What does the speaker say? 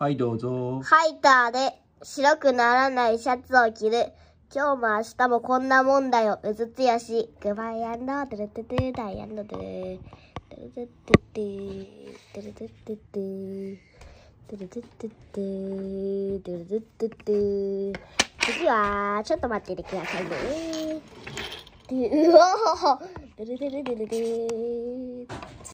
はい、どうぞ。ハイターで白くならないシャツを着る。今日も明日もこんなもんだよ。うずつやし。グバイアンド、トゥルトゥトゥ、ダイアンドトゥル。トゥルトゥトゥトゥ、トゥルトゥトゥトゥ。トゥルトゥトゥトゥ、トゥルトゥトゥトゥ。次は、ちょっと待っててくださいね。うおートゥルトゥルトゥルトゥ。